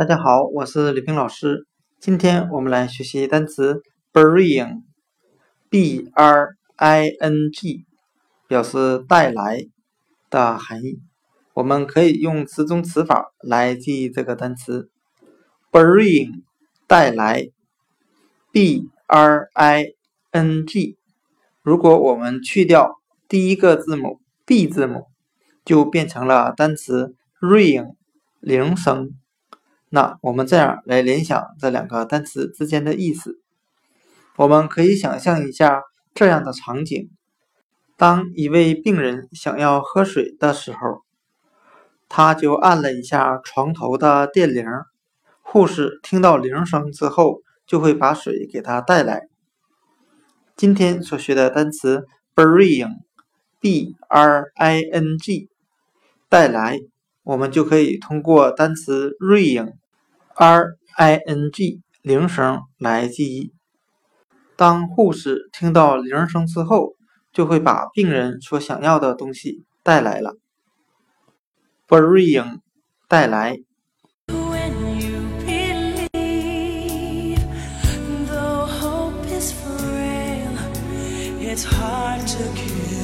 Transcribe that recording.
大家好，我是李平老师。今天我们来学习单词 bring，b r i n g，表示带来的含义。我们可以用词中词法来记忆这个单词 bring，带来，b r i n g。如果我们去掉第一个字母 b 字母，就变成了单词 ring，铃声。那我们这样来联想这两个单词之间的意思，我们可以想象一下这样的场景：当一位病人想要喝水的时候，他就按了一下床头的电铃，护士听到铃声之后，就会把水给他带来。今天所学的单词 bring，b r i n g，带来。我们就可以通过单词 “ring” r i n g 铃声来记忆。当护士听到铃声之后，就会把病人所想要的东西带来了。bring 带来。It's hard to keep